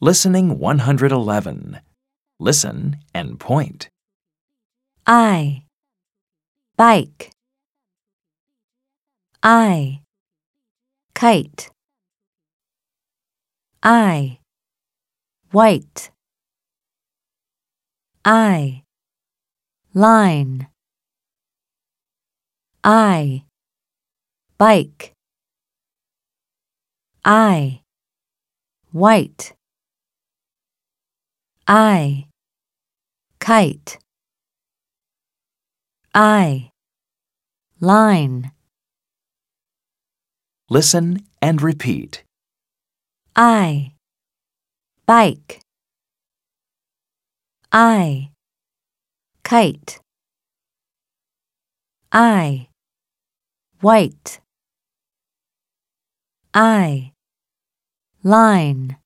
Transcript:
Listening 111. Listen and point. I. Bike. I. Kite. I. White. I. Line. I. Bike. I. White. I. Kite. I. Line. Listen and repeat. I. Bike. I. Kite. I. White. I. Line.